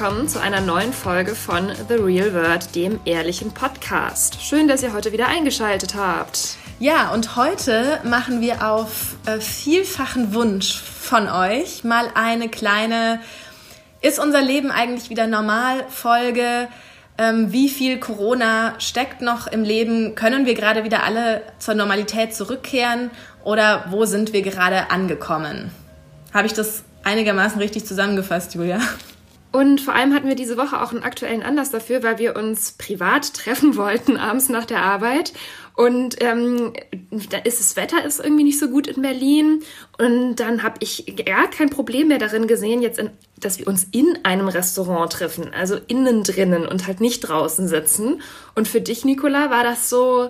Willkommen zu einer neuen Folge von The Real World, dem ehrlichen Podcast. Schön, dass ihr heute wieder eingeschaltet habt. Ja, und heute machen wir auf äh, vielfachen Wunsch von euch mal eine kleine Ist unser Leben eigentlich wieder normal Folge? Ähm, wie viel Corona steckt noch im Leben? Können wir gerade wieder alle zur Normalität zurückkehren? Oder wo sind wir gerade angekommen? Habe ich das einigermaßen richtig zusammengefasst, Julia? Und vor allem hatten wir diese Woche auch einen aktuellen Anlass dafür, weil wir uns privat treffen wollten abends nach der Arbeit. Und ähm, da ist das Wetter ist irgendwie nicht so gut in Berlin. Und dann habe ich gar kein Problem mehr darin gesehen, jetzt, in, dass wir uns in einem Restaurant treffen, also innen drinnen und halt nicht draußen sitzen. Und für dich, Nicola, war das so,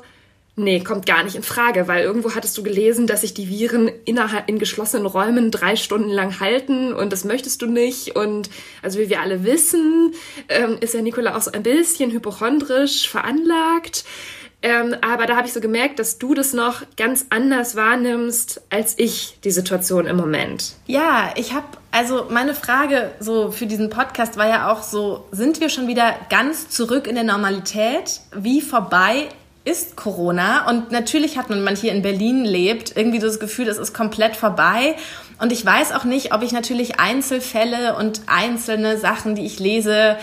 Nee, kommt gar nicht in Frage, weil irgendwo hattest du gelesen, dass sich die Viren innerhalb in geschlossenen Räumen drei Stunden lang halten und das möchtest du nicht. Und also wie wir alle wissen, ähm, ist ja Nicola auch so ein bisschen hypochondrisch veranlagt. Ähm, aber da habe ich so gemerkt, dass du das noch ganz anders wahrnimmst als ich, die Situation im Moment. Ja, ich habe, also meine Frage so für diesen Podcast war ja auch so, sind wir schon wieder ganz zurück in der Normalität? Wie vorbei ist Corona. Und natürlich hat man, wenn man hier in Berlin lebt, irgendwie das Gefühl, es ist komplett vorbei. Und ich weiß auch nicht, ob ich natürlich Einzelfälle und einzelne Sachen, die ich lese,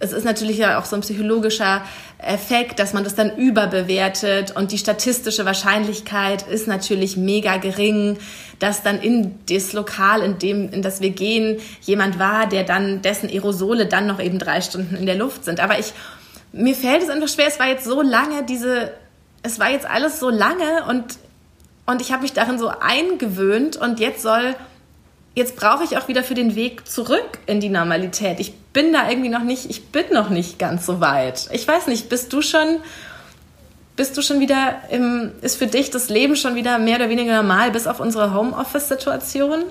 es ist natürlich ja auch so ein psychologischer Effekt, dass man das dann überbewertet und die statistische Wahrscheinlichkeit ist natürlich mega gering, dass dann in das Lokal, in dem, in das wir gehen, jemand war, der dann, dessen Aerosole dann noch eben drei Stunden in der Luft sind. Aber ich mir fällt es einfach schwer. Es war jetzt so lange, diese, es war jetzt alles so lange und, und ich habe mich darin so eingewöhnt und jetzt soll, jetzt brauche ich auch wieder für den Weg zurück in die Normalität. Ich bin da irgendwie noch nicht, ich bin noch nicht ganz so weit. Ich weiß nicht, bist du schon, bist du schon wieder im, ist für dich das Leben schon wieder mehr oder weniger normal, bis auf unsere Homeoffice-Situation?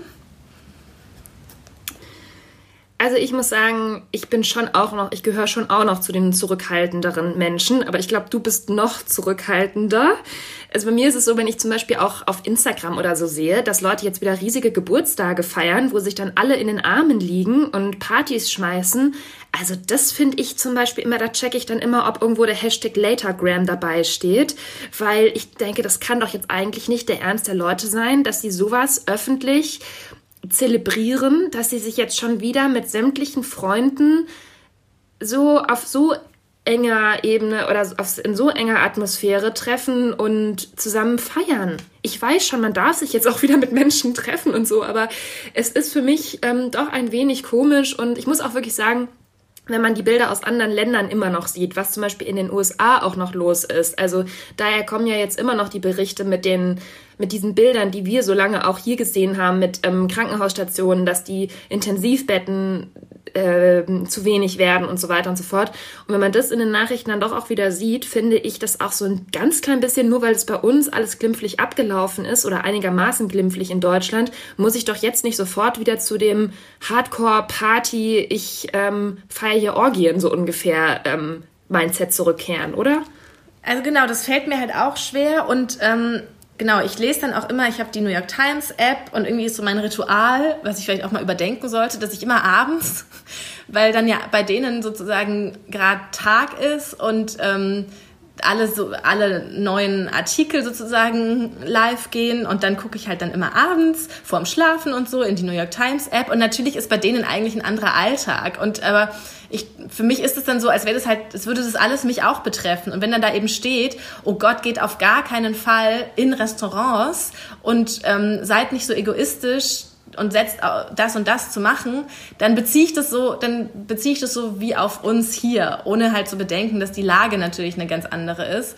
Also ich muss sagen, ich bin schon auch noch, ich gehöre schon auch noch zu den zurückhaltenderen Menschen, aber ich glaube, du bist noch zurückhaltender. Also bei mir ist es so, wenn ich zum Beispiel auch auf Instagram oder so sehe, dass Leute jetzt wieder riesige Geburtstage feiern, wo sich dann alle in den Armen liegen und Partys schmeißen. Also das finde ich zum Beispiel immer, da checke ich dann immer, ob irgendwo der Hashtag Latergram dabei steht, weil ich denke, das kann doch jetzt eigentlich nicht der Ernst der Leute sein, dass sie sowas öffentlich zelebrieren, dass sie sich jetzt schon wieder mit sämtlichen Freunden so auf so enger Ebene oder in so enger Atmosphäre treffen und zusammen feiern. Ich weiß schon, man darf sich jetzt auch wieder mit Menschen treffen und so, aber es ist für mich ähm, doch ein wenig komisch und ich muss auch wirklich sagen, wenn man die Bilder aus anderen Ländern immer noch sieht, was zum Beispiel in den USA auch noch los ist. Also daher kommen ja jetzt immer noch die Berichte mit den mit diesen Bildern, die wir so lange auch hier gesehen haben, mit ähm, Krankenhausstationen, dass die Intensivbetten äh, zu wenig werden und so weiter und so fort. Und wenn man das in den Nachrichten dann doch auch wieder sieht, finde ich das auch so ein ganz klein bisschen, nur weil es bei uns alles glimpflich abgelaufen ist oder einigermaßen glimpflich in Deutschland, muss ich doch jetzt nicht sofort wieder zu dem Hardcore-Party, ich ähm, feiere hier Orgien so ungefähr ähm, Mindset zurückkehren, oder? Also genau, das fällt mir halt auch schwer und ähm, genau, ich lese dann auch immer, ich habe die New York Times App und irgendwie ist so mein Ritual, was ich vielleicht auch mal überdenken sollte, dass ich immer abends, weil dann ja bei denen sozusagen gerade Tag ist und ähm, alle so alle neuen Artikel sozusagen live gehen und dann gucke ich halt dann immer abends vorm Schlafen und so in die New York Times App und natürlich ist bei denen eigentlich ein anderer Alltag und aber ich, für mich ist es dann so, als wäre das halt, es würde das alles mich auch betreffen. Und wenn dann da eben steht, oh Gott, geht auf gar keinen Fall in Restaurants und ähm, seid nicht so egoistisch und setzt das und das zu machen, dann beziehe ich das so, dann beziehe ich das so wie auf uns hier, ohne halt zu bedenken, dass die Lage natürlich eine ganz andere ist.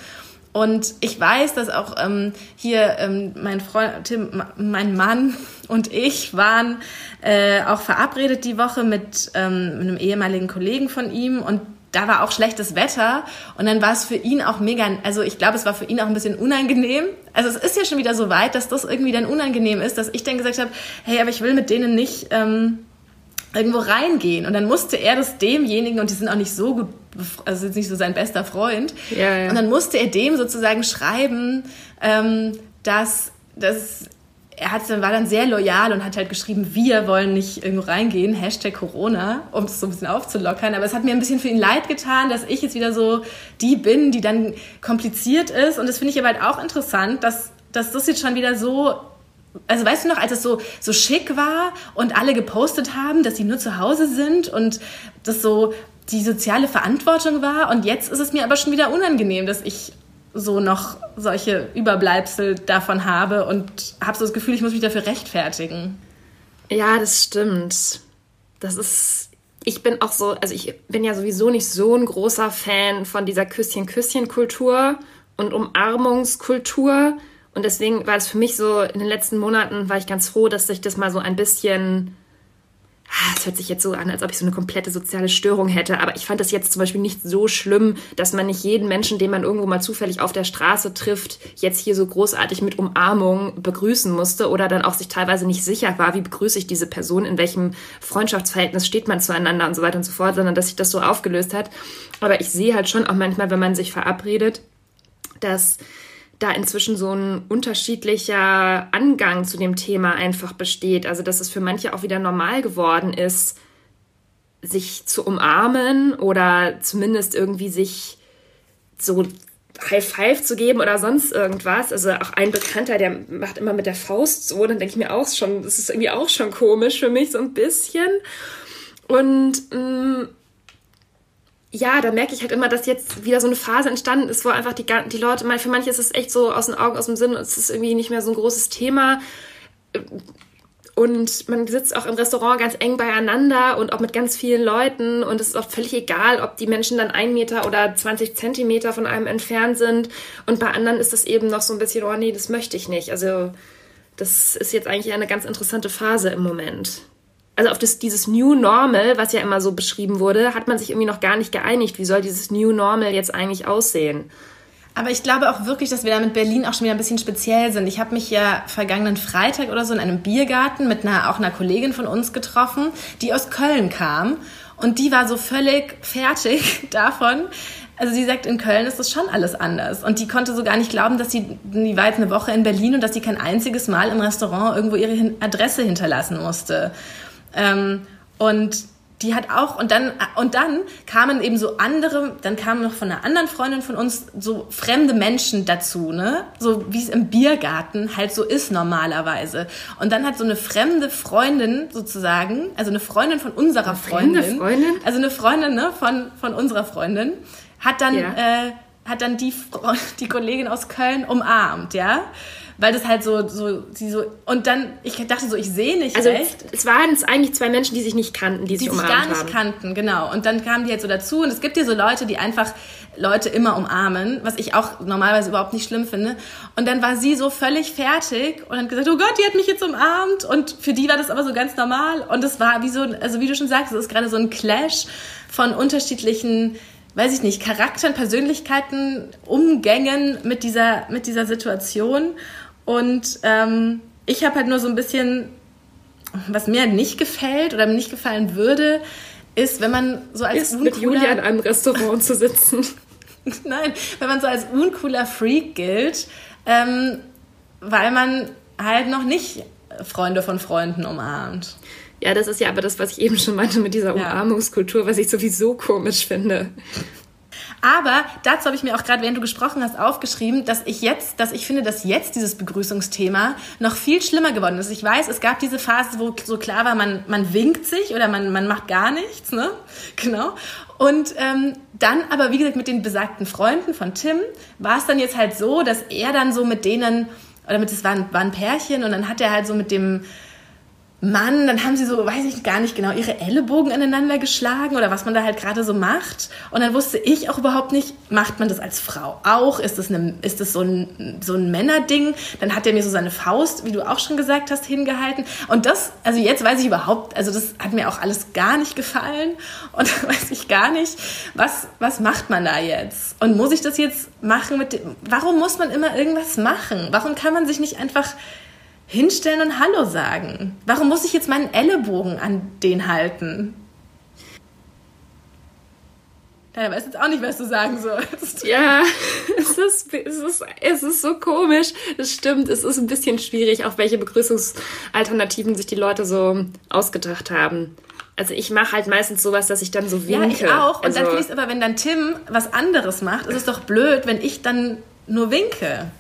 Und ich weiß, dass auch ähm, hier ähm, mein Freund Tim, mein Mann und ich waren äh, auch verabredet die Woche mit, ähm, einem ehemaligen Kollegen von ihm und da war auch schlechtes Wetter und dann war es für ihn auch mega, also ich glaube, es war für ihn auch ein bisschen unangenehm. Also es ist ja schon wieder so weit, dass das irgendwie dann unangenehm ist, dass ich dann gesagt habe, hey, aber ich will mit denen nicht ähm, irgendwo reingehen. Und dann musste er das demjenigen, und die sind auch nicht so gut, also jetzt nicht so sein bester Freund, ja, ja. und dann musste er dem sozusagen schreiben, ähm, dass, dass er hat, war dann sehr loyal und hat halt geschrieben, wir wollen nicht irgendwo reingehen, Hashtag Corona, um es so ein bisschen aufzulockern. Aber es hat mir ein bisschen für ihn leid getan, dass ich jetzt wieder so die bin, die dann kompliziert ist. Und das finde ich aber halt auch interessant, dass, dass das jetzt schon wieder so also weißt du noch, als es so, so schick war und alle gepostet haben, dass sie nur zu Hause sind und das so die soziale Verantwortung war und jetzt ist es mir aber schon wieder unangenehm, dass ich so noch solche Überbleibsel davon habe und habe so das Gefühl, ich muss mich dafür rechtfertigen. Ja, das stimmt. Das ist, ich bin auch so, also ich bin ja sowieso nicht so ein großer Fan von dieser Küsschen-Küsschen-Kultur und Umarmungskultur. Und deswegen war es für mich so, in den letzten Monaten war ich ganz froh, dass sich das mal so ein bisschen es hört sich jetzt so an, als ob ich so eine komplette soziale Störung hätte, aber ich fand das jetzt zum Beispiel nicht so schlimm, dass man nicht jeden Menschen, den man irgendwo mal zufällig auf der Straße trifft, jetzt hier so großartig mit Umarmung begrüßen musste oder dann auch sich teilweise nicht sicher war, wie begrüße ich diese Person, in welchem Freundschaftsverhältnis steht man zueinander und so weiter und so fort, sondern dass sich das so aufgelöst hat. Aber ich sehe halt schon auch manchmal, wenn man sich verabredet, dass da inzwischen so ein unterschiedlicher Angang zu dem Thema einfach besteht. Also, dass es für manche auch wieder normal geworden ist, sich zu umarmen oder zumindest irgendwie sich so High Five zu geben oder sonst irgendwas. Also auch ein Bekannter, der macht immer mit der Faust so, dann denke ich mir auch schon, das ist irgendwie auch schon komisch für mich so ein bisschen. Und mh, mm, ja, da merke ich halt immer, dass jetzt wieder so eine Phase entstanden ist, wo einfach die, die Leute, für manche ist es echt so aus den Augen, aus dem Sinn, es ist irgendwie nicht mehr so ein großes Thema. Und man sitzt auch im Restaurant ganz eng beieinander und auch mit ganz vielen Leuten. Und es ist auch völlig egal, ob die Menschen dann ein Meter oder 20 Zentimeter von einem entfernt sind. Und bei anderen ist das eben noch so ein bisschen, oh nee, das möchte ich nicht. Also das ist jetzt eigentlich eine ganz interessante Phase im Moment also auf das, dieses New Normal, was ja immer so beschrieben wurde, hat man sich irgendwie noch gar nicht geeinigt. Wie soll dieses New Normal jetzt eigentlich aussehen? Aber ich glaube auch wirklich, dass wir da mit Berlin auch schon wieder ein bisschen speziell sind. Ich habe mich ja vergangenen Freitag oder so in einem Biergarten mit einer, auch einer Kollegin von uns getroffen, die aus Köln kam. Und die war so völlig fertig davon. Also sie sagt, in Köln ist das schon alles anders. Und die konnte so gar nicht glauben, dass sie, die war jetzt eine Woche in Berlin und dass sie kein einziges Mal im Restaurant irgendwo ihre Adresse hinterlassen musste. Ähm, und die hat auch, und dann, und dann kamen eben so andere, dann kamen noch von einer anderen Freundin von uns so fremde Menschen dazu, ne? So wie es im Biergarten halt so ist normalerweise. Und dann hat so eine fremde Freundin sozusagen, also eine Freundin von unserer Freundin, fremde Freundin? also eine Freundin, ne, von, von unserer Freundin, hat dann, ja. äh, hat dann die, die Kollegin aus Köln umarmt, ja? Weil das halt so, so, sie so, und dann, ich dachte so, ich sehe nicht also recht. Es waren es eigentlich zwei Menschen, die sich nicht kannten, die, die sich umarmt haben. Die sich gar nicht haben. kannten, genau. Und dann kamen die halt so dazu und es gibt hier so Leute, die einfach Leute immer umarmen, was ich auch normalerweise überhaupt nicht schlimm finde. Und dann war sie so völlig fertig und hat gesagt, oh Gott, die hat mich jetzt umarmt. Und für die war das aber so ganz normal. Und es war wie so, also wie du schon sagst, es ist gerade so ein Clash von unterschiedlichen weiß ich nicht, Charakteren, Persönlichkeiten, Umgängen mit dieser, mit dieser Situation. Und ähm, ich habe halt nur so ein bisschen, was mir nicht gefällt oder mir nicht gefallen würde, ist, wenn man so als ist uncooler... mit Julia in einem Restaurant zu sitzen. Nein, wenn man so als uncooler Freak gilt, ähm, weil man halt noch nicht Freunde von Freunden umarmt. Ja, das ist ja aber das, was ich eben schon meinte mit dieser Umarmungskultur, was ich sowieso komisch finde. Aber dazu habe ich mir auch gerade, während du gesprochen hast, aufgeschrieben, dass ich jetzt, dass ich finde, dass jetzt dieses Begrüßungsthema noch viel schlimmer geworden ist. Ich weiß, es gab diese Phase, wo so klar war, man, man winkt sich oder man, man macht gar nichts, ne? Genau. Und ähm, dann aber, wie gesagt, mit den besagten Freunden von Tim war es dann jetzt halt so, dass er dann so mit denen, oder mit, es waren, waren Pärchen und dann hat er halt so mit dem, Mann, dann haben sie so, weiß ich gar nicht genau, ihre Ellenbogen aneinander geschlagen oder was man da halt gerade so macht. Und dann wusste ich auch überhaupt nicht, macht man das als Frau auch? Ist das, eine, ist das so, ein, so ein Männerding? Dann hat er mir so seine Faust, wie du auch schon gesagt hast, hingehalten. Und das, also jetzt weiß ich überhaupt, also das hat mir auch alles gar nicht gefallen. Und weiß ich gar nicht, was, was macht man da jetzt? Und muss ich das jetzt machen mit dem, warum muss man immer irgendwas machen? Warum kann man sich nicht einfach hinstellen und Hallo sagen? Warum muss ich jetzt meinen Ellenbogen an den halten? Ja, weiß jetzt auch nicht, was du sagen sollst. Ja, es ist, es, ist, es ist so komisch. Es stimmt, es ist ein bisschen schwierig, auch welche Begrüßungsalternativen sich die Leute so ausgedacht haben. Also ich mache halt meistens sowas, dass ich dann so winke. Ja, ich auch. Und also, dann finde ich es aber, wenn dann Tim was anderes macht, ist es doch blöd, wenn ich dann nur winke.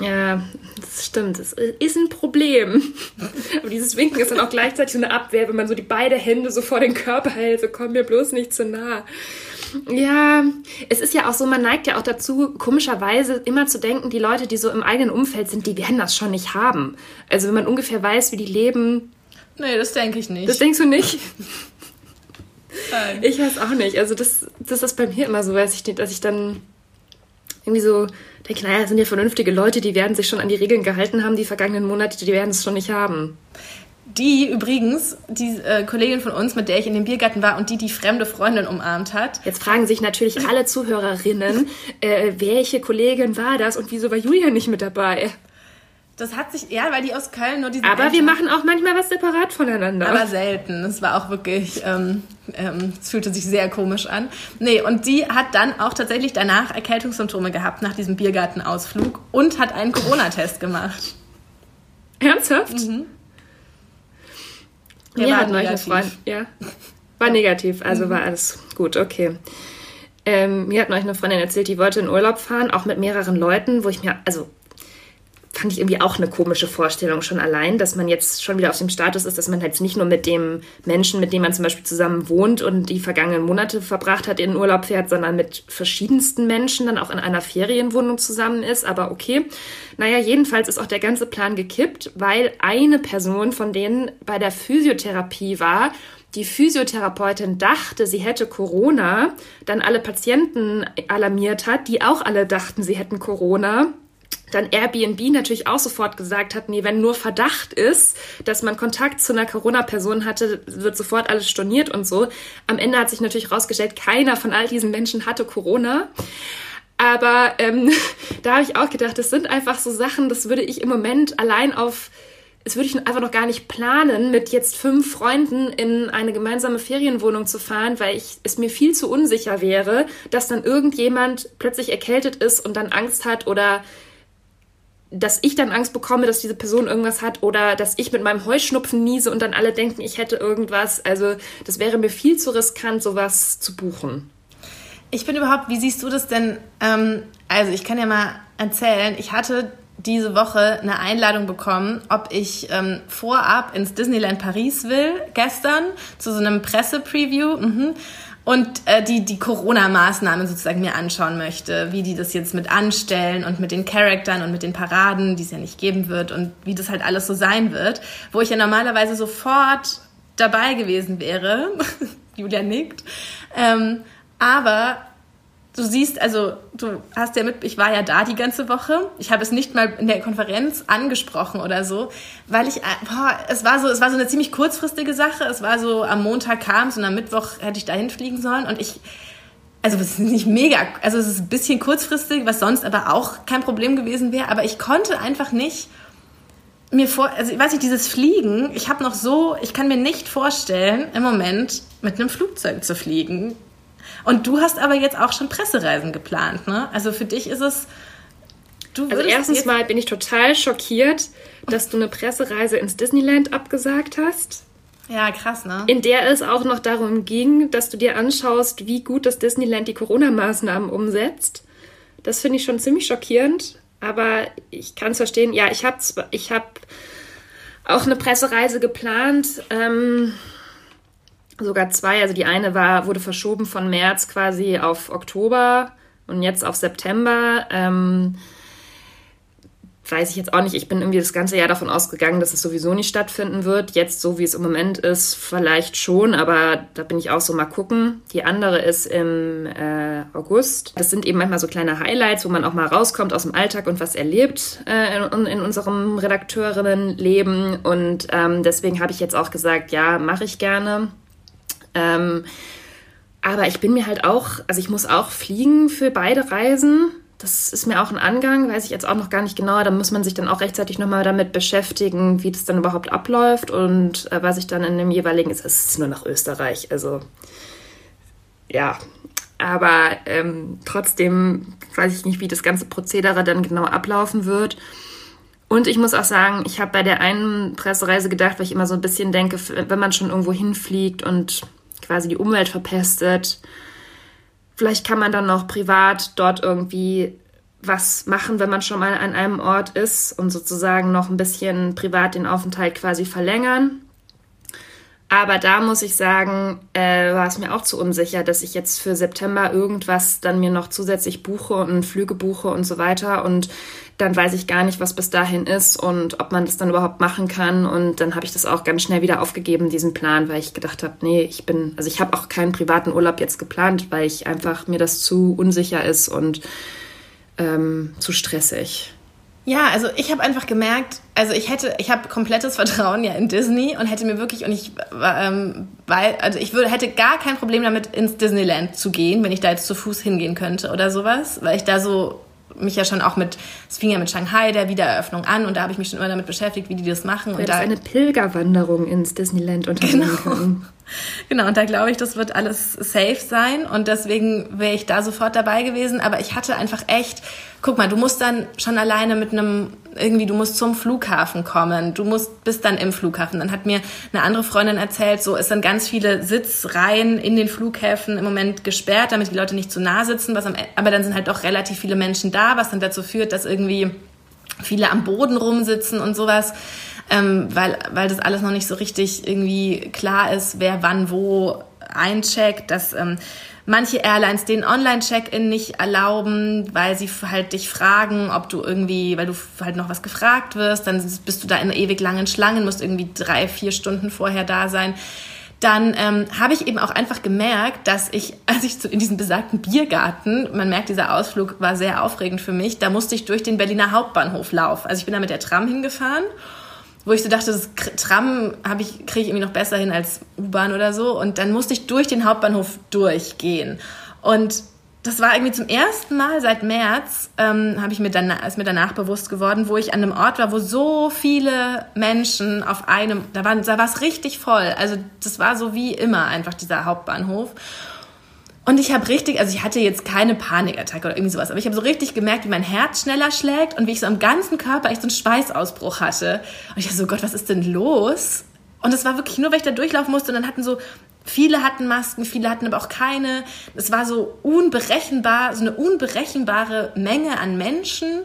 Ja, das stimmt. Das ist ein Problem. Aber dieses Winken ist dann auch gleichzeitig so eine Abwehr, wenn man so die beiden Hände so vor den Körper hält, so komm mir bloß nicht zu nah. Ja, es ist ja auch so, man neigt ja auch dazu, komischerweise immer zu denken, die Leute, die so im eigenen Umfeld sind, die werden das schon nicht haben. Also wenn man ungefähr weiß, wie die leben. Nee, das denke ich nicht. Das denkst du nicht? Nein. Ich weiß auch nicht. Also das, das ist bei mir immer so, weiß ich dass ich dann irgendwie so denke, naja, das sind ja vernünftige Leute, die werden sich schon an die Regeln gehalten haben, die vergangenen Monate, die werden es schon nicht haben. Die übrigens, die äh, Kollegin von uns, mit der ich in dem Biergarten war und die die fremde Freundin umarmt hat. Jetzt fragen sich natürlich alle Zuhörerinnen, äh, welche Kollegin war das und wieso war Julia nicht mit dabei? Das hat sich, ja, weil die aus Köln nur diese. Aber wir machen auch manchmal was separat voneinander. Aber selten. Es war auch wirklich, ähm, ähm, es fühlte sich sehr komisch an. Nee, und die hat dann auch tatsächlich danach Erkältungssymptome gehabt nach diesem Biergartenausflug und hat einen Corona-Test gemacht. Ernsthaft? Mhm. Der Mir war negativ. Freund, ja. War negativ, also mhm. war alles gut, okay. Ähm, mir hat neulich eine Freundin erzählt, die wollte in Urlaub fahren, auch mit mehreren Leuten, wo ich mir, also fand ich irgendwie auch eine komische Vorstellung schon allein, dass man jetzt schon wieder auf dem Status ist, dass man halt nicht nur mit dem Menschen, mit dem man zum Beispiel zusammen wohnt und die vergangenen Monate verbracht hat, in den Urlaub fährt, sondern mit verschiedensten Menschen dann auch in einer Ferienwohnung zusammen ist. Aber okay. Naja, jedenfalls ist auch der ganze Plan gekippt, weil eine Person von denen bei der Physiotherapie war die Physiotherapeutin dachte, sie hätte Corona, dann alle Patienten alarmiert hat, die auch alle dachten, sie hätten Corona dann Airbnb natürlich auch sofort gesagt hat, nee, wenn nur Verdacht ist, dass man Kontakt zu einer Corona-Person hatte, wird sofort alles storniert und so. Am Ende hat sich natürlich herausgestellt, keiner von all diesen Menschen hatte Corona. Aber ähm, da habe ich auch gedacht, das sind einfach so Sachen, das würde ich im Moment allein auf, das würde ich einfach noch gar nicht planen, mit jetzt fünf Freunden in eine gemeinsame Ferienwohnung zu fahren, weil ich es mir viel zu unsicher wäre, dass dann irgendjemand plötzlich erkältet ist und dann Angst hat oder dass ich dann Angst bekomme, dass diese Person irgendwas hat oder dass ich mit meinem Heuschnupfen niese und dann alle denken, ich hätte irgendwas. Also das wäre mir viel zu riskant, sowas zu buchen. Ich bin überhaupt, wie siehst du das denn? Ähm, also ich kann ja mal erzählen, ich hatte diese Woche eine Einladung bekommen, ob ich ähm, vorab ins Disneyland Paris will, gestern, zu so einem Pressepreview. Mhm und äh, die, die Corona-Maßnahmen sozusagen mir anschauen möchte, wie die das jetzt mit anstellen und mit den Charaktern und mit den Paraden, die es ja nicht geben wird und wie das halt alles so sein wird, wo ich ja normalerweise sofort dabei gewesen wäre. Julia nickt. Ähm, aber du siehst, also du hast ja mit, ich war ja da die ganze Woche. Ich habe es nicht mal in der Konferenz angesprochen oder so, weil ich, boah, es war so, es war so eine ziemlich kurzfristige Sache. Es war so, am Montag kam es und am Mittwoch hätte ich dahin fliegen sollen und ich, also es ist nicht mega, also es ist ein bisschen kurzfristig, was sonst aber auch kein Problem gewesen wäre, aber ich konnte einfach nicht mir vor, also ich weiß nicht, dieses Fliegen, ich habe noch so, ich kann mir nicht vorstellen, im Moment mit einem Flugzeug zu fliegen. Und du hast aber jetzt auch schon Pressereisen geplant, ne? Also für dich ist es. Du also erstens mal bin ich total schockiert, dass du eine Pressereise ins Disneyland abgesagt hast. Ja, krass, ne? In der es auch noch darum ging, dass du dir anschaust, wie gut das Disneyland die Corona-Maßnahmen umsetzt. Das finde ich schon ziemlich schockierend, aber ich kann es verstehen. Ja, ich habe ich hab auch eine Pressereise geplant. Ähm, sogar zwei. Also die eine war, wurde verschoben von März quasi auf Oktober und jetzt auf September. Ähm, weiß ich jetzt auch nicht. Ich bin irgendwie das ganze Jahr davon ausgegangen, dass es sowieso nicht stattfinden wird. Jetzt, so wie es im Moment ist, vielleicht schon, aber da bin ich auch so mal gucken. Die andere ist im äh, August. Das sind eben manchmal so kleine Highlights, wo man auch mal rauskommt aus dem Alltag und was erlebt äh, in, in, unserem Redakteurinnenleben. Und ähm, deswegen habe ich jetzt auch gesagt, ja, mache ich gerne. Ähm, aber ich bin mir halt auch, also ich muss auch fliegen für beide Reisen. Das ist mir auch ein Angang, weiß ich jetzt auch noch gar nicht genau. Da muss man sich dann auch rechtzeitig nochmal damit beschäftigen, wie das dann überhaupt abläuft und äh, was ich dann in dem jeweiligen ist. Es ist nur nach Österreich. Also ja, Aber ähm, trotzdem weiß ich nicht, wie das ganze Prozedere dann genau ablaufen wird. Und ich muss auch sagen, ich habe bei der einen Pressereise gedacht, weil ich immer so ein bisschen denke, wenn man schon irgendwo hinfliegt und quasi die Umwelt verpestet, vielleicht kann man dann noch privat dort irgendwie was machen, wenn man schon mal an einem Ort ist und sozusagen noch ein bisschen privat den Aufenthalt quasi verlängern. Aber da muss ich sagen, äh, war es mir auch zu unsicher, dass ich jetzt für September irgendwas dann mir noch zusätzlich buche und Flüge buche und so weiter. Und dann weiß ich gar nicht, was bis dahin ist und ob man das dann überhaupt machen kann. Und dann habe ich das auch ganz schnell wieder aufgegeben, diesen Plan, weil ich gedacht habe, nee, ich bin, also ich habe auch keinen privaten Urlaub jetzt geplant, weil ich einfach mir das zu unsicher ist und ähm, zu stressig. Ja, also ich habe einfach gemerkt, also ich hätte, ich habe komplettes Vertrauen ja in Disney und hätte mir wirklich und ich, ähm, weil, also ich würde, hätte gar kein Problem damit ins Disneyland zu gehen, wenn ich da jetzt zu Fuß hingehen könnte oder sowas, weil ich da so mich ja schon auch mit, es fing ja mit Shanghai der Wiedereröffnung an und da habe ich mich schon immer damit beschäftigt, wie die das machen. und da eine Pilgerwanderung ins Disneyland unternehmen genau. können. Genau, und da glaube ich, das wird alles safe sein und deswegen wäre ich da sofort dabei gewesen. Aber ich hatte einfach echt, guck mal, du musst dann schon alleine mit einem, irgendwie, du musst zum Flughafen kommen, du musst, bist dann im Flughafen. Dann hat mir eine andere Freundin erzählt, so, es sind ganz viele Sitzreihen in den Flughäfen im Moment gesperrt, damit die Leute nicht zu nah sitzen, was am, e, aber dann sind halt doch relativ viele Menschen da, was dann dazu führt, dass irgendwie viele am Boden rumsitzen und sowas ähm, weil, weil das alles noch nicht so richtig irgendwie klar ist, wer wann wo eincheckt, dass ähm, manche Airlines den Online-Check-In nicht erlauben, weil sie halt dich fragen, ob du irgendwie, weil du halt noch was gefragt wirst, dann bist du da in ewig langen Schlangen, musst irgendwie drei, vier Stunden vorher da sein. Dann ähm, habe ich eben auch einfach gemerkt, dass ich, als ich in diesem besagten Biergarten, man merkt, dieser Ausflug war sehr aufregend für mich, da musste ich durch den Berliner Hauptbahnhof laufen. Also ich bin da mit der Tram hingefahren wo ich so dachte, das Tram ich, kriege ich irgendwie noch besser hin als U-Bahn oder so. Und dann musste ich durch den Hauptbahnhof durchgehen. Und das war irgendwie zum ersten Mal seit März, ähm, habe ich mir dann, ist mir danach bewusst geworden, wo ich an einem Ort war, wo so viele Menschen auf einem, da war es richtig voll. Also das war so wie immer einfach dieser Hauptbahnhof. Und ich habe richtig, also ich hatte jetzt keine Panikattacke oder irgendwie sowas, aber ich habe so richtig gemerkt, wie mein Herz schneller schlägt und wie ich so am ganzen Körper echt so einen Schweißausbruch hatte. Und ich dachte so, Gott, was ist denn los? Und es war wirklich nur, weil ich da durchlaufen musste und dann hatten so, viele hatten Masken, viele hatten aber auch keine. Es war so unberechenbar, so eine unberechenbare Menge an Menschen.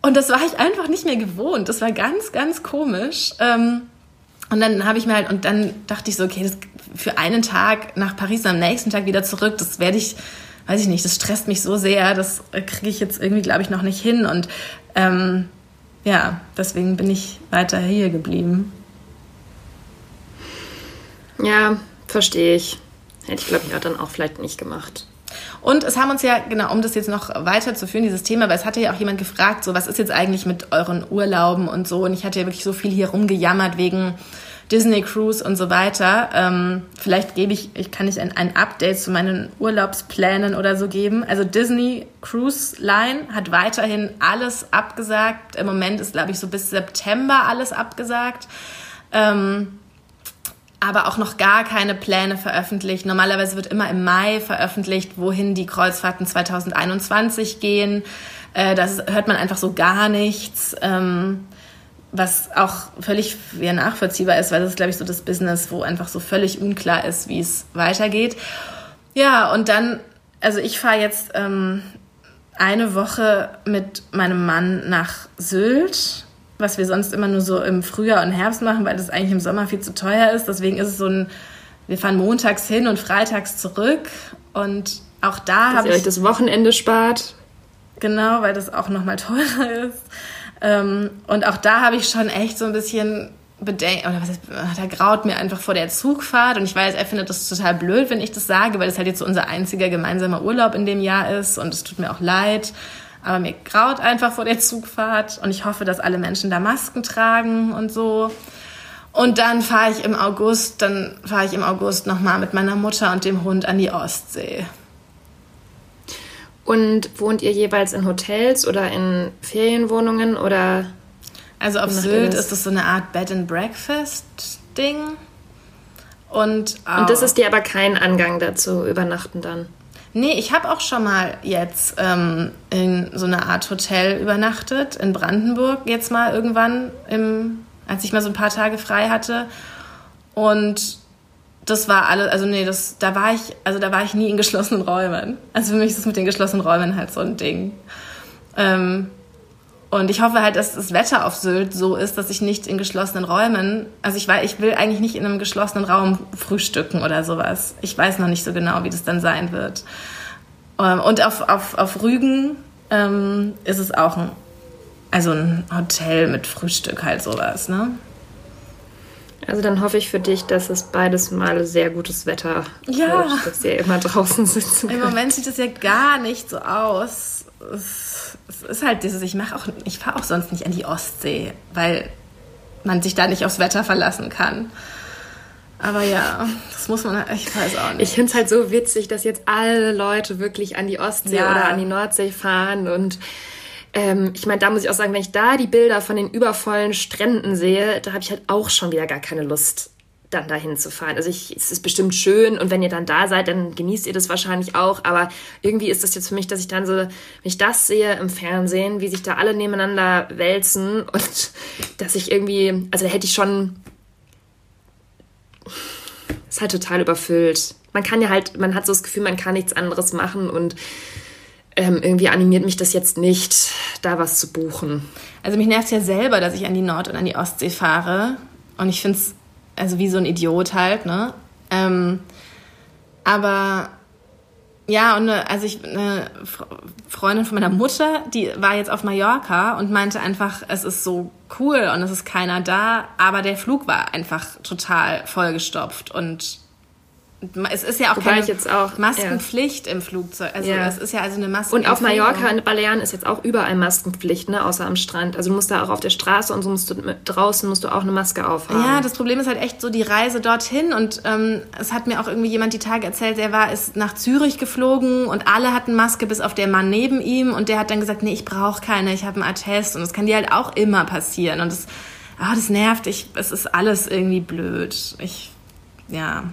Und das war ich einfach nicht mehr gewohnt. Das war ganz, ganz komisch. Ähm, und dann habe ich mir halt, und dann dachte ich so, okay, das für einen Tag nach Paris und am nächsten Tag wieder zurück, das werde ich, weiß ich nicht, das stresst mich so sehr, das kriege ich jetzt irgendwie, glaube ich, noch nicht hin. Und ähm, ja, deswegen bin ich weiter hier geblieben. Ja, verstehe ich. Hätte ich, glaube ich, auch dann auch vielleicht nicht gemacht. Und es haben uns ja, genau, um das jetzt noch weiterzuführen, dieses Thema, weil es hatte ja auch jemand gefragt, so, was ist jetzt eigentlich mit euren Urlauben und so. Und ich hatte ja wirklich so viel hier rumgejammert wegen Disney Cruise und so weiter. Ähm, vielleicht gebe ich, ich kann ich ein, ein Update zu meinen Urlaubsplänen oder so geben. Also Disney Cruise Line hat weiterhin alles abgesagt. Im Moment ist, glaube ich, so bis September alles abgesagt. Ähm, aber auch noch gar keine Pläne veröffentlicht. Normalerweise wird immer im Mai veröffentlicht, wohin die Kreuzfahrten 2021 gehen. Äh, das hört man einfach so gar nichts. Ähm, was auch völlig ja, nachvollziehbar ist, weil das ist, glaube ich, so das Business, wo einfach so völlig unklar ist, wie es weitergeht. Ja, und dann, also ich fahre jetzt ähm, eine Woche mit meinem Mann nach Sylt, was wir sonst immer nur so im Frühjahr und Herbst machen, weil das eigentlich im Sommer viel zu teuer ist. Deswegen ist es so ein, wir fahren montags hin und freitags zurück. Und auch da habe ich. euch das Wochenende spart. Genau, weil das auch nochmal teurer ist. Ähm, und auch da habe ich schon echt so ein bisschen Bedenken, oder was ist, da graut mir einfach vor der Zugfahrt. Und ich weiß, er findet das total blöd, wenn ich das sage, weil das halt jetzt so unser einziger gemeinsamer Urlaub in dem Jahr ist. Und es tut mir auch leid. Aber mir graut einfach vor der Zugfahrt. Und ich hoffe, dass alle Menschen da Masken tragen und so. Und dann fahre ich im August, dann fahre ich im August nochmal mit meiner Mutter und dem Hund an die Ostsee. Und wohnt ihr jeweils in Hotels oder in Ferienwohnungen oder? Also auf Sylt ist das so eine Art Bed and Breakfast Ding. Und, und das ist dir aber kein Angang dazu, übernachten dann? Nee, ich habe auch schon mal jetzt ähm, in so einer Art Hotel übernachtet, in Brandenburg, jetzt mal irgendwann, im, als ich mal so ein paar Tage frei hatte. Und das war alles, also nee, das, da war ich, also da war ich nie in geschlossenen Räumen. Also für mich ist es mit den geschlossenen Räumen halt so ein Ding. Ähm, und ich hoffe halt, dass das Wetter auf Sylt so ist, dass ich nicht in geschlossenen Räumen, also ich, ich will eigentlich nicht in einem geschlossenen Raum frühstücken oder sowas. Ich weiß noch nicht so genau, wie das dann sein wird. Ähm, und auf, auf, auf Rügen ähm, ist es auch ein, also ein Hotel mit Frühstück halt sowas, ne? Also dann hoffe ich für dich, dass es beides Mal sehr gutes Wetter ja. wird, dass ihr immer draußen sitzen Im Moment sieht es ja gar nicht so aus. Es es ist halt dieses, ich mache auch, ich fahre auch sonst nicht an die Ostsee, weil man sich da nicht aufs Wetter verlassen kann. Aber ja, das muss man, ich weiß auch nicht. Ich finde es halt so witzig, dass jetzt alle Leute wirklich an die Ostsee ja. oder an die Nordsee fahren und ähm, ich meine, da muss ich auch sagen, wenn ich da die Bilder von den übervollen Stränden sehe, da habe ich halt auch schon wieder gar keine Lust dann dahin zu fahren. Also ich, es ist bestimmt schön und wenn ihr dann da seid, dann genießt ihr das wahrscheinlich auch. Aber irgendwie ist das jetzt für mich, dass ich dann so, wenn ich das sehe im Fernsehen, wie sich da alle nebeneinander wälzen und dass ich irgendwie, also da hätte ich schon, ist halt total überfüllt. Man kann ja halt, man hat so das Gefühl, man kann nichts anderes machen und ähm, irgendwie animiert mich das jetzt nicht, da was zu buchen. Also mich nervt ja selber, dass ich an die Nord- und an die Ostsee fahre. Und ich finde es also wie so ein Idiot halt, ne? Ähm, aber ja, und eine, also ich, eine Freundin von meiner Mutter, die war jetzt auf Mallorca und meinte einfach, es ist so cool und es ist keiner da, aber der Flug war einfach total vollgestopft und es ist ja auch Wobei keine auch, Maskenpflicht ja. im Flugzeug. Also ja. es ist ja also eine Maske. Und auf Mallorca in Balearen ist jetzt auch überall Maskenpflicht, ne, außer am Strand. Also du musst da auch auf der Straße und so musst du draußen musst du auch eine Maske aufhaben. Ja, das Problem ist halt echt so die Reise dorthin und ähm, es hat mir auch irgendwie jemand die Tage erzählt, der war ist nach Zürich geflogen und alle hatten Maske bis auf der Mann neben ihm und der hat dann gesagt, nee, ich brauche keine, ich habe einen Attest und das kann dir halt auch immer passieren und das, oh, das nervt. Ich, es ist alles irgendwie blöd. Ich, ja.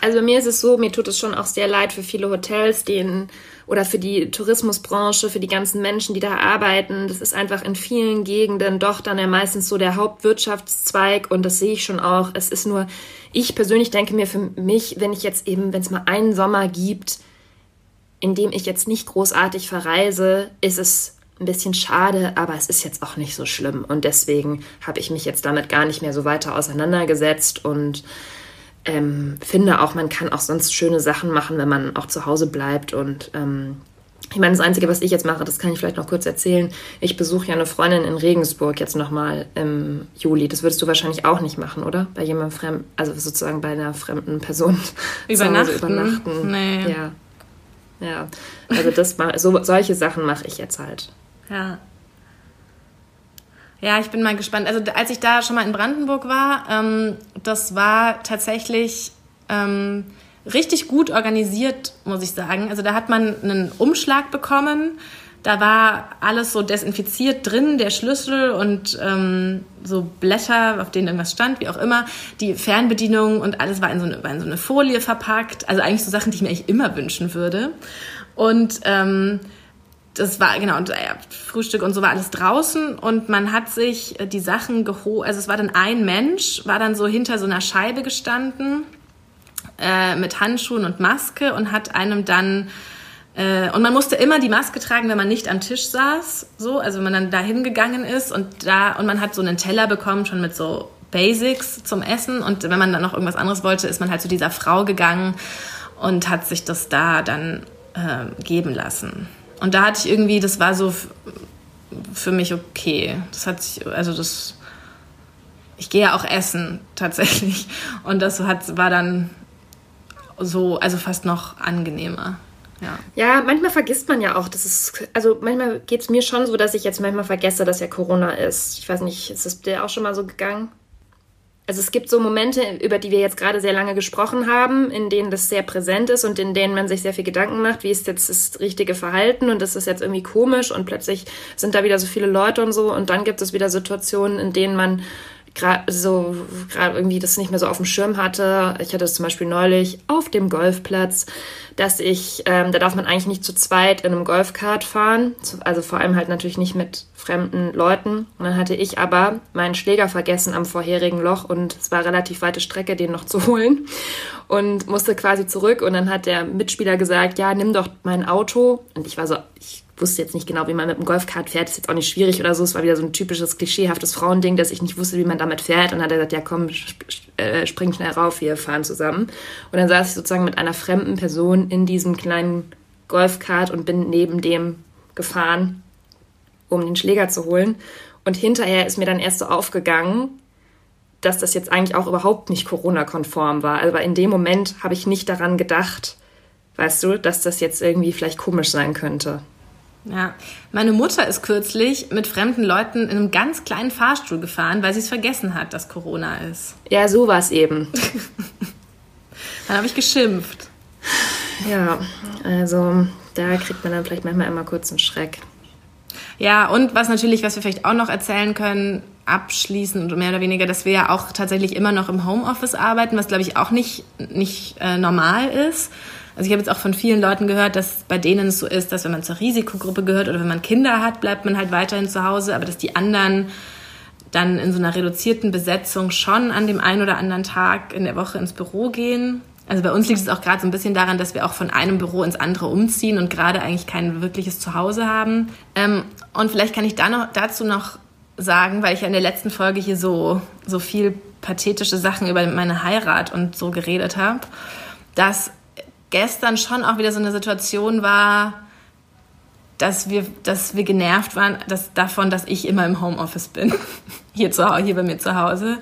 Also mir ist es so, mir tut es schon auch sehr leid für viele Hotels, denen oder für die Tourismusbranche, für die ganzen Menschen, die da arbeiten. Das ist einfach in vielen Gegenden doch dann ja meistens so der Hauptwirtschaftszweig und das sehe ich schon auch. Es ist nur, ich persönlich denke mir für mich, wenn ich jetzt eben, wenn es mal einen Sommer gibt, in dem ich jetzt nicht großartig verreise, ist es ein bisschen schade, aber es ist jetzt auch nicht so schlimm und deswegen habe ich mich jetzt damit gar nicht mehr so weiter auseinandergesetzt und ähm, finde auch, man kann auch sonst schöne Sachen machen, wenn man auch zu Hause bleibt. Und ähm, ich meine, das Einzige, was ich jetzt mache, das kann ich vielleicht noch kurz erzählen. Ich besuche ja eine Freundin in Regensburg jetzt nochmal im Juli. Das würdest du wahrscheinlich auch nicht machen, oder? Bei jemandem fremden, also sozusagen bei einer fremden Person übernachten. übernachten. Nee. Ja. Ja. Also das so, solche Sachen mache ich jetzt halt. Ja. Ja, ich bin mal gespannt. Also als ich da schon mal in Brandenburg war, ähm, das war tatsächlich ähm, richtig gut organisiert, muss ich sagen. Also da hat man einen Umschlag bekommen. Da war alles so desinfiziert drin, der Schlüssel und ähm, so Blätter, auf denen irgendwas stand, wie auch immer. Die Fernbedienung und alles war in so eine, war in so eine Folie verpackt. Also eigentlich so Sachen, die ich mir eigentlich immer wünschen würde. Und ähm, das war, genau, und äh, Frühstück und so war alles draußen und man hat sich äh, die Sachen geholt, also es war dann ein Mensch, war dann so hinter so einer Scheibe gestanden äh, mit Handschuhen und Maske und hat einem dann äh, und man musste immer die Maske tragen, wenn man nicht am Tisch saß, so, also wenn man dann da hingegangen ist und da und man hat so einen Teller bekommen schon mit so Basics zum Essen und wenn man dann noch irgendwas anderes wollte, ist man halt zu dieser Frau gegangen und hat sich das da dann äh, geben lassen. Und da hatte ich irgendwie, das war so für mich okay. Das hat sich, also das, ich gehe ja auch essen tatsächlich. Und das hat, war dann so, also fast noch angenehmer. Ja. ja, manchmal vergisst man ja auch, dass es, also manchmal geht es mir schon so, dass ich jetzt manchmal vergesse, dass ja Corona ist. Ich weiß nicht, ist das dir auch schon mal so gegangen? Also es gibt so Momente, über die wir jetzt gerade sehr lange gesprochen haben, in denen das sehr präsent ist und in denen man sich sehr viel Gedanken macht, wie ist jetzt das richtige Verhalten und das ist jetzt irgendwie komisch und plötzlich sind da wieder so viele Leute und so. Und dann gibt es wieder Situationen, in denen man gerade so gerade irgendwie das nicht mehr so auf dem Schirm hatte. Ich hatte es zum Beispiel neulich auf dem Golfplatz, dass ich, ähm, da darf man eigentlich nicht zu zweit in einem Golfkart fahren, also vor allem halt natürlich nicht mit fremden Leuten. Und dann hatte ich aber meinen Schläger vergessen am vorherigen Loch und es war relativ weite Strecke, den noch zu holen und musste quasi zurück und dann hat der Mitspieler gesagt, ja, nimm doch mein Auto und ich war so, ich wusste jetzt nicht genau, wie man mit dem Golfkart fährt. Ist jetzt auch nicht schwierig oder so. Es war wieder so ein typisches klischeehaftes Frauending, dass ich nicht wusste, wie man damit fährt. Und dann hat er gesagt, ja komm, äh, spring schnell rauf, wir fahren zusammen. Und dann saß ich sozusagen mit einer fremden Person in diesem kleinen Golfkart und bin neben dem gefahren, um den Schläger zu holen. Und hinterher ist mir dann erst so aufgegangen, dass das jetzt eigentlich auch überhaupt nicht Corona-konform war. Aber in dem Moment habe ich nicht daran gedacht, weißt du, dass das jetzt irgendwie vielleicht komisch sein könnte. Ja, meine Mutter ist kürzlich mit fremden Leuten in einem ganz kleinen Fahrstuhl gefahren, weil sie es vergessen hat, dass Corona ist. Ja, so war es eben. dann habe ich geschimpft. Ja, also da kriegt man dann vielleicht manchmal immer kurz einen Schreck. Ja, und was natürlich, was wir vielleicht auch noch erzählen können, abschließend und mehr oder weniger, dass wir ja auch tatsächlich immer noch im Homeoffice arbeiten, was glaube ich auch nicht, nicht äh, normal ist. Also ich habe jetzt auch von vielen Leuten gehört, dass bei denen es so ist, dass wenn man zur Risikogruppe gehört oder wenn man Kinder hat, bleibt man halt weiterhin zu Hause, aber dass die anderen dann in so einer reduzierten Besetzung schon an dem einen oder anderen Tag in der Woche ins Büro gehen. Also bei uns liegt es auch gerade so ein bisschen daran, dass wir auch von einem Büro ins andere umziehen und gerade eigentlich kein wirkliches Zuhause haben. Ähm, und vielleicht kann ich da noch, dazu noch sagen, weil ich ja in der letzten Folge hier so, so viel pathetische Sachen über meine Heirat und so geredet habe, dass gestern schon auch wieder so eine Situation war, dass wir, dass wir genervt waren dass, davon, dass ich immer im Homeoffice bin, hier, zu, hier bei mir zu Hause.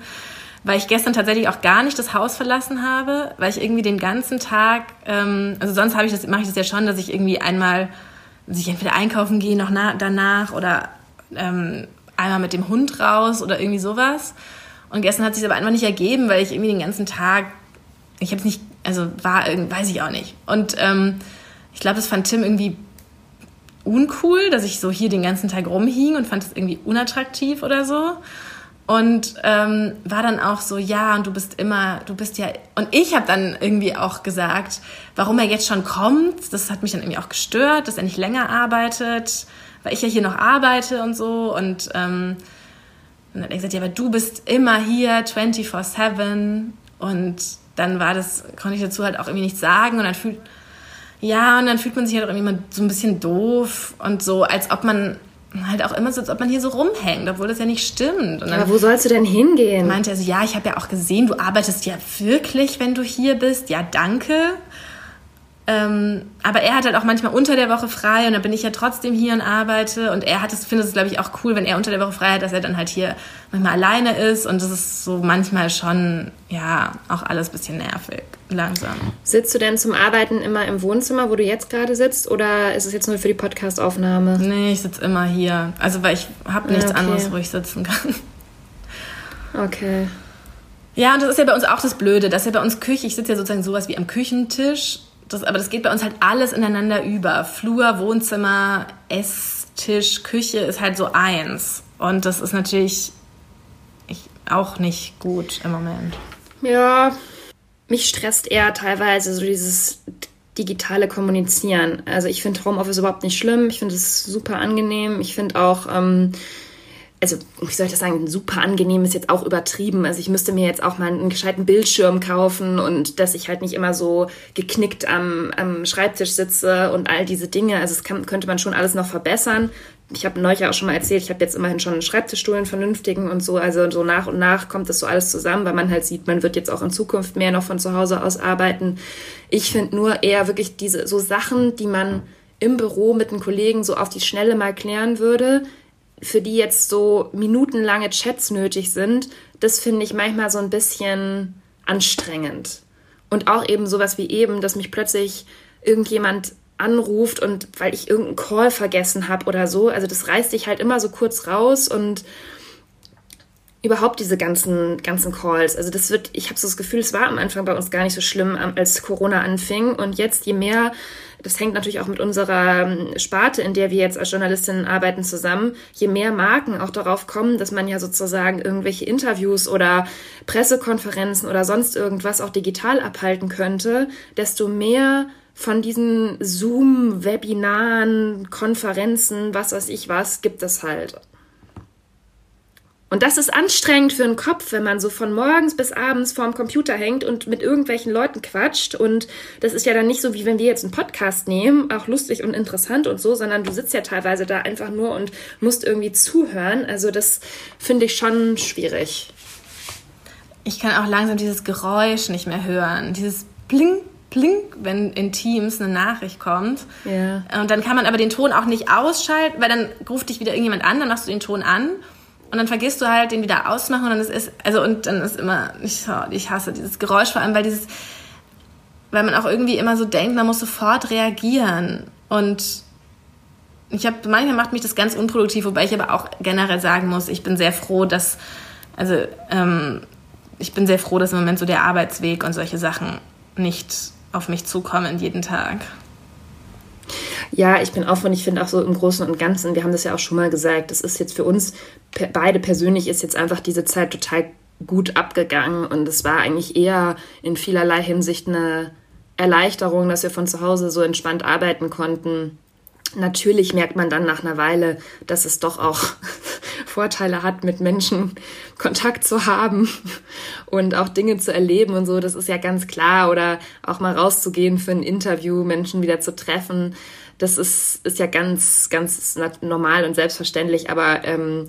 Weil ich gestern tatsächlich auch gar nicht das Haus verlassen habe, weil ich irgendwie den ganzen Tag, ähm, also sonst ich das, mache ich das ja schon, dass ich irgendwie einmal, dass ich entweder einkaufen gehe noch na, danach oder ähm, einmal mit dem Hund raus oder irgendwie sowas. Und gestern hat sich aber einfach nicht ergeben, weil ich irgendwie den ganzen Tag, ich habe es nicht also war, weiß ich auch nicht. Und ähm, ich glaube, das fand Tim irgendwie uncool, dass ich so hier den ganzen Tag rumhing und fand es irgendwie unattraktiv oder so. Und ähm, war dann auch so, ja, und du bist immer, du bist ja. Und ich habe dann irgendwie auch gesagt, warum er jetzt schon kommt. Das hat mich dann irgendwie auch gestört, dass er nicht länger arbeitet, weil ich ja hier noch arbeite und so. Und ähm, dann hat er gesagt, ja, aber du bist immer hier 24-7. Und dann war das, konnte ich dazu halt auch irgendwie nichts sagen und dann fühlt, ja, und dann fühlt man sich halt auch irgendwie so ein bisschen doof und so, als ob man halt auch immer so, als ob man hier so rumhängt, obwohl das ja nicht stimmt. Und dann Aber wo sollst du denn hingehen? Meinte er so, ja, ich habe ja auch gesehen, du arbeitest ja wirklich, wenn du hier bist. Ja, danke. Ähm, aber er hat halt auch manchmal unter der Woche frei und dann bin ich ja trotzdem hier und arbeite. Und er hat es, findet es, glaube ich, auch cool, wenn er unter der Woche frei hat, dass er dann halt hier manchmal alleine ist. Und das ist so manchmal schon, ja, auch alles ein bisschen nervig, langsam. Sitzt du denn zum Arbeiten immer im Wohnzimmer, wo du jetzt gerade sitzt? Oder ist es jetzt nur für die Podcastaufnahme? Nee, ich sitze immer hier. Also, weil ich habe nichts okay. anderes, wo ich sitzen kann. Okay. Ja, und das ist ja bei uns auch das Blöde, dass ja bei uns Küche, ich sitze ja sozusagen sowas wie am Küchentisch das, aber das geht bei uns halt alles ineinander über. Flur, Wohnzimmer, Esstisch, Küche ist halt so eins. Und das ist natürlich auch nicht gut im Moment. Ja, mich stresst eher teilweise so dieses digitale Kommunizieren. Also ich finde Homeoffice überhaupt nicht schlimm. Ich finde es super angenehm. Ich finde auch, ähm, also wie soll ich das sagen, super angenehm ist jetzt auch übertrieben. Also ich müsste mir jetzt auch mal einen gescheiten Bildschirm kaufen und dass ich halt nicht immer so geknickt am, am Schreibtisch sitze und all diese Dinge. Also das kann, könnte man schon alles noch verbessern. Ich habe neulich auch schon mal erzählt, ich habe jetzt immerhin schon einen Schreibtischstuhl, einen vernünftigen und so. Also so nach und nach kommt das so alles zusammen, weil man halt sieht, man wird jetzt auch in Zukunft mehr noch von zu Hause aus arbeiten. Ich finde nur eher wirklich diese so Sachen, die man im Büro mit den Kollegen so auf die Schnelle mal klären würde, für die jetzt so minutenlange Chats nötig sind, das finde ich manchmal so ein bisschen anstrengend. Und auch eben sowas wie eben, dass mich plötzlich irgendjemand anruft und weil ich irgendeinen Call vergessen habe oder so. Also das reißt dich halt immer so kurz raus und überhaupt diese ganzen, ganzen Calls. Also das wird, ich habe so das Gefühl, es war am Anfang bei uns gar nicht so schlimm, als Corona anfing. Und jetzt, je mehr, das hängt natürlich auch mit unserer ähm, Sparte, in der wir jetzt als Journalistinnen arbeiten, zusammen, je mehr Marken auch darauf kommen, dass man ja sozusagen irgendwelche Interviews oder Pressekonferenzen oder sonst irgendwas auch digital abhalten könnte, desto mehr von diesen Zoom-Webinaren, Konferenzen, was weiß ich was, gibt es halt. Und das ist anstrengend für den Kopf, wenn man so von morgens bis abends vorm Computer hängt und mit irgendwelchen Leuten quatscht. Und das ist ja dann nicht so, wie wenn wir jetzt einen Podcast nehmen, auch lustig und interessant und so, sondern du sitzt ja teilweise da einfach nur und musst irgendwie zuhören. Also das finde ich schon schwierig. Ich kann auch langsam dieses Geräusch nicht mehr hören. Dieses Bling, Bling, wenn in Teams eine Nachricht kommt. Ja. Und dann kann man aber den Ton auch nicht ausschalten, weil dann ruft dich wieder irgendjemand an, dann machst du den Ton an und dann vergisst du halt, den wieder auszumachen und dann ist es, also und dann ist immer, ich, ich hasse dieses Geräusch vor allem, weil dieses, weil man auch irgendwie immer so denkt, man muss sofort reagieren und ich habe, manchmal macht mich das ganz unproduktiv, wobei ich aber auch generell sagen muss, ich bin sehr froh, dass, also ähm, ich bin sehr froh, dass im Moment so der Arbeitsweg und solche Sachen nicht auf mich zukommen jeden Tag. Ja, ich bin auch von, ich finde auch so im Großen und Ganzen, wir haben das ja auch schon mal gesagt, das ist jetzt für uns beide persönlich ist jetzt einfach diese Zeit total gut abgegangen und es war eigentlich eher in vielerlei Hinsicht eine Erleichterung, dass wir von zu Hause so entspannt arbeiten konnten. Natürlich merkt man dann nach einer Weile, dass es doch auch Vorteile hat, mit Menschen Kontakt zu haben und auch Dinge zu erleben und so. Das ist ja ganz klar. Oder auch mal rauszugehen für ein Interview, Menschen wieder zu treffen. Das ist, ist ja ganz, ganz normal und selbstverständlich. Aber ähm,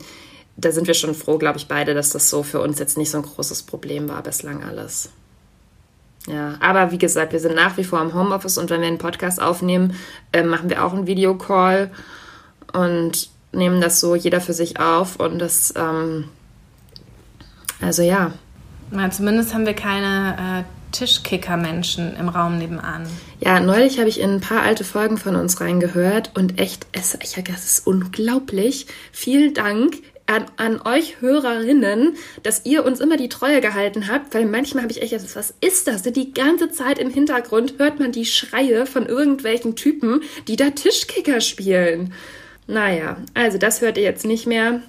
da sind wir schon froh, glaube ich, beide, dass das so für uns jetzt nicht so ein großes Problem war bislang alles. Ja, aber wie gesagt, wir sind nach wie vor im Homeoffice und wenn wir einen Podcast aufnehmen, äh, machen wir auch einen Videocall und nehmen das so jeder für sich auf und das, ähm, also ja. Na, zumindest haben wir keine äh, Tischkicker-Menschen im Raum nebenan. Ja, neulich habe ich in ein paar alte Folgen von uns reingehört und echt, es, ich, das ist unglaublich. Vielen Dank an, an euch Hörerinnen, dass ihr uns immer die Treue gehalten habt, weil manchmal habe ich echt gesagt, was ist das? Die ganze Zeit im Hintergrund hört man die Schreie von irgendwelchen Typen, die da Tischkicker spielen. Naja, also das hört ihr jetzt nicht mehr.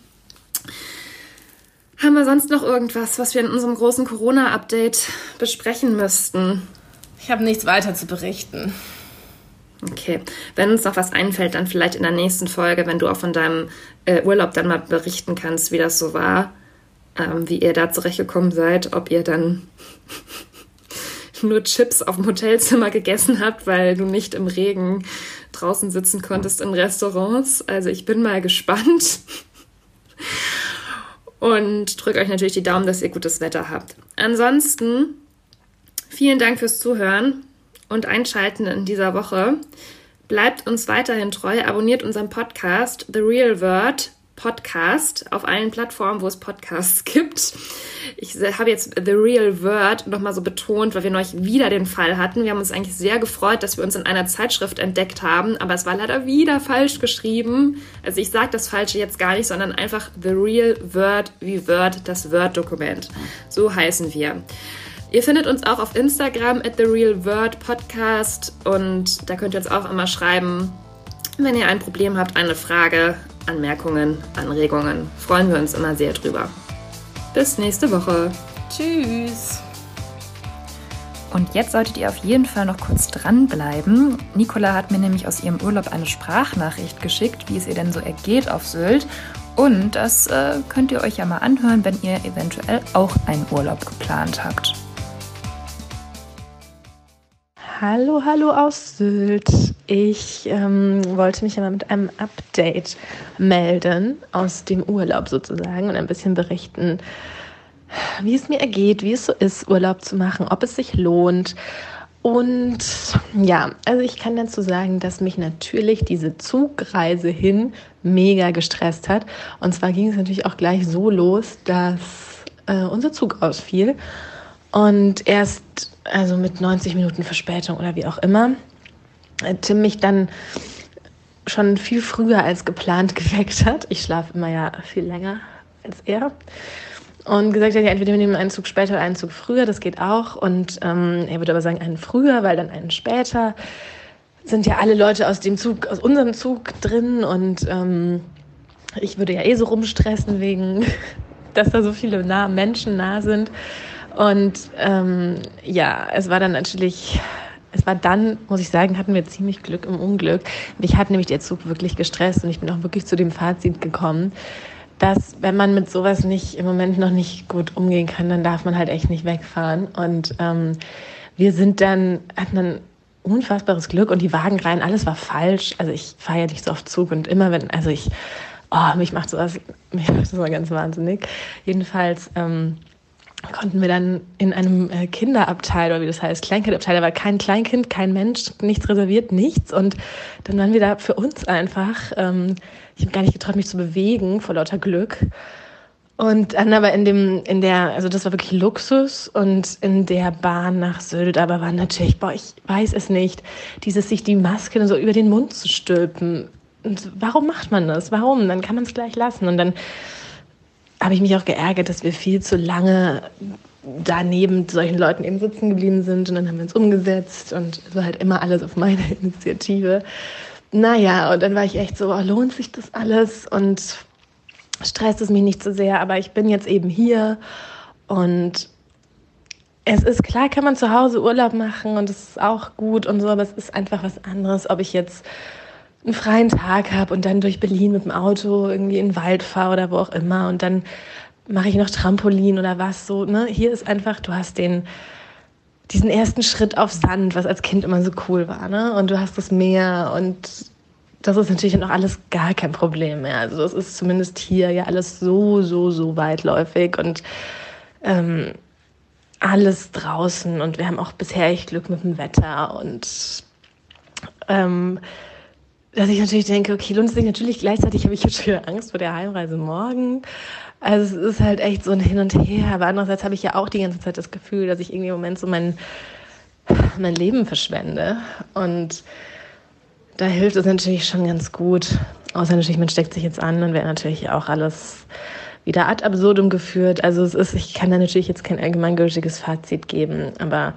Haben wir sonst noch irgendwas, was wir in unserem großen Corona-Update besprechen müssten? Ich habe nichts weiter zu berichten. Okay, wenn uns noch was einfällt, dann vielleicht in der nächsten Folge, wenn du auch von deinem äh, Urlaub dann mal berichten kannst, wie das so war, ähm, wie ihr da zurechtgekommen seid, ob ihr dann nur Chips auf dem Hotelzimmer gegessen habt, weil du nicht im Regen draußen sitzen konntest in Restaurants. Also ich bin mal gespannt. Und drücke euch natürlich die Daumen, dass ihr gutes Wetter habt. Ansonsten vielen Dank fürs Zuhören und Einschalten in dieser Woche. Bleibt uns weiterhin treu, abonniert unseren Podcast The Real Word Podcast auf allen Plattformen, wo es Podcasts gibt. Ich habe jetzt The Real Word nochmal so betont, weil wir neulich wieder den Fall hatten. Wir haben uns eigentlich sehr gefreut, dass wir uns in einer Zeitschrift entdeckt haben, aber es war leider wieder falsch geschrieben. Also ich sage das Falsche jetzt gar nicht, sondern einfach The Real Word wie Word, das Word-Dokument. So heißen wir. Ihr findet uns auch auf Instagram at The Real Word Podcast und da könnt ihr uns auch immer schreiben, wenn ihr ein Problem habt, eine Frage, Anmerkungen, Anregungen. Freuen wir uns immer sehr drüber. Bis nächste Woche. Tschüss. Und jetzt solltet ihr auf jeden Fall noch kurz dranbleiben. Nicola hat mir nämlich aus ihrem Urlaub eine Sprachnachricht geschickt, wie es ihr denn so ergeht auf Sylt. Und das äh, könnt ihr euch ja mal anhören, wenn ihr eventuell auch einen Urlaub geplant habt. Hallo, hallo aus Sylt. Ich ähm, wollte mich einmal mit einem Update melden aus dem Urlaub sozusagen und ein bisschen berichten, wie es mir ergeht, wie es so ist, Urlaub zu machen, ob es sich lohnt. Und ja, also ich kann dazu sagen, dass mich natürlich diese Zugreise hin mega gestresst hat. Und zwar ging es natürlich auch gleich so los, dass äh, unser Zug ausfiel. Und erst also mit 90 Minuten Verspätung oder wie auch immer, äh, Tim mich dann schon viel früher als geplant geweckt hat. Ich schlafe immer ja viel länger als er. und gesagt hat, ja, entweder wir nehmen einen Zug später oder einen Zug früher, das geht auch. Und ähm, er würde aber sagen, einen früher, weil dann einen später sind ja alle Leute aus dem Zug, aus unserem Zug drin und ähm, ich würde ja eh so rumstressen wegen, dass da so viele nah, Menschen nah sind. Und ähm, ja, es war dann natürlich, es war dann, muss ich sagen, hatten wir ziemlich Glück im Unglück. Mich hat nämlich der Zug wirklich gestresst und ich bin auch wirklich zu dem Fazit gekommen, dass wenn man mit sowas nicht im Moment noch nicht gut umgehen kann, dann darf man halt echt nicht wegfahren. Und ähm, wir sind dann, hatten dann unfassbares Glück und die Wagenreihen, alles war falsch. Also ich fahre ja nicht so oft Zug und immer wenn, also ich, oh, mich macht sowas, mich macht das mal ganz wahnsinnig. Jedenfalls ähm, konnten wir dann in einem äh, Kinderabteil oder wie das heißt, Kleinkindabteil, da war kein Kleinkind, kein Mensch, nichts reserviert, nichts. Und dann waren wir da für uns einfach. Ähm, ich habe gar nicht getraut, mich zu bewegen vor lauter Glück. Und dann aber in dem, in der, also das war wirklich Luxus und in der Bahn nach Sylt, aber war natürlich, boah, ich weiß es nicht, dieses sich die Maske so über den Mund zu stülpen. Und warum macht man das? Warum? Dann kann man es gleich lassen. Und dann habe ich mich auch geärgert, dass wir viel zu lange daneben solchen Leuten eben sitzen geblieben sind und dann haben wir uns umgesetzt und so halt immer alles auf meine Initiative. Naja, und dann war ich echt so, oh, lohnt sich das alles und stresst es mich nicht so sehr, aber ich bin jetzt eben hier und es ist klar, kann man zu Hause Urlaub machen und es ist auch gut und so, aber es ist einfach was anderes, ob ich jetzt einen freien Tag habe und dann durch Berlin mit dem Auto irgendwie in den Wald fahre oder wo auch immer und dann mache ich noch Trampolin oder was so. Ne? Hier ist einfach, du hast den diesen ersten Schritt auf Sand, was als Kind immer so cool war, ne? Und du hast das Meer und das ist natürlich noch alles gar kein Problem mehr. Also das ist zumindest hier ja alles so, so, so weitläufig und ähm, alles draußen und wir haben auch bisher echt Glück mit dem Wetter und ähm, dass ich natürlich denke, okay, lohnt es sich natürlich gleichzeitig habe ich jetzt schon Angst vor der Heimreise morgen. Also es ist halt echt so ein Hin und Her. Aber andererseits habe ich ja auch die ganze Zeit das Gefühl, dass ich irgendwie im Moment so mein, mein Leben verschwende. Und da hilft es natürlich schon ganz gut. Außer natürlich, man steckt sich jetzt an und wäre natürlich auch alles wieder ad absurdum geführt. Also es ist, ich kann da natürlich jetzt kein allgemeingültiges Fazit geben, aber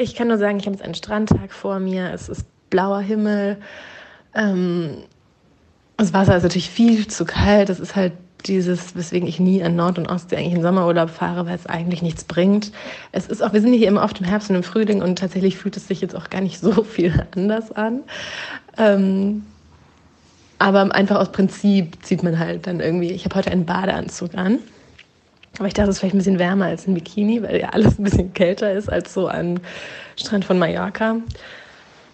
ich kann nur sagen, ich habe jetzt einen Strandtag vor mir. Es ist blauer Himmel. Ähm, das Wasser ist natürlich viel zu kalt. Das ist halt dieses, weswegen ich nie an Nord- und Ostsee eigentlich in Sommerurlaub fahre, weil es eigentlich nichts bringt. Es ist auch, wir sind hier immer oft im Herbst und im Frühling und tatsächlich fühlt es sich jetzt auch gar nicht so viel anders an. Ähm, aber einfach aus Prinzip zieht man halt dann irgendwie, ich habe heute einen Badeanzug an. Aber ich dachte, es ist vielleicht ein bisschen wärmer als ein Bikini, weil ja alles ein bisschen kälter ist als so am Strand von Mallorca.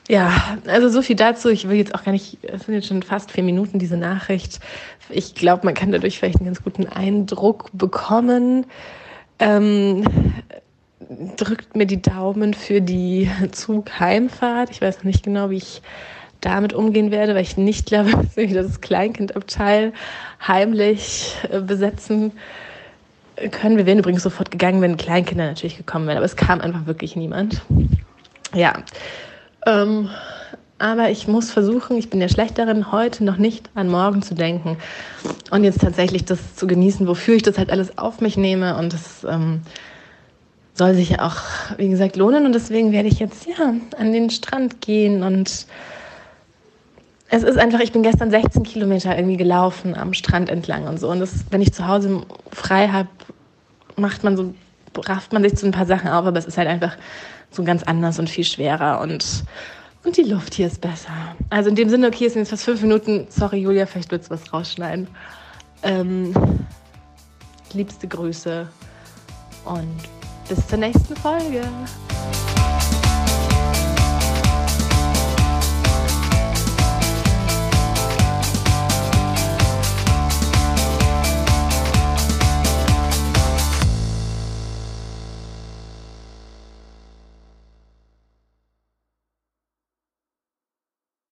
Ja, also so viel dazu. Ich will jetzt auch gar nicht, es sind jetzt schon fast vier Minuten diese Nachricht. Ich glaube, man kann dadurch vielleicht einen ganz guten Eindruck bekommen. Ähm, drückt mir die Daumen für die Zugheimfahrt. Ich weiß noch nicht genau, wie ich damit umgehen werde, weil ich nicht glaube, dass wir das Kleinkindabteil heimlich äh, besetzen können. Wir wären übrigens sofort gegangen, wenn Kleinkinder natürlich gekommen wären, aber es kam einfach wirklich niemand. Ja, ähm, aber ich muss versuchen, ich bin ja schlecht darin, heute noch nicht an morgen zu denken und jetzt tatsächlich das zu genießen, wofür ich das halt alles auf mich nehme. Und das ähm, soll sich ja auch, wie gesagt, lohnen. Und deswegen werde ich jetzt ja an den Strand gehen und es ist einfach, ich bin gestern 16 Kilometer irgendwie gelaufen am Strand entlang und so. Und das, wenn ich zu Hause frei habe, macht man so, rafft man sich zu ein paar Sachen auf, aber es ist halt einfach so ganz anders und viel schwerer und, und die Luft hier ist besser. Also in dem Sinne, okay, es sind jetzt fast fünf Minuten. Sorry, Julia, vielleicht willst du was rausschneiden. Ähm, liebste Grüße und bis zur nächsten Folge.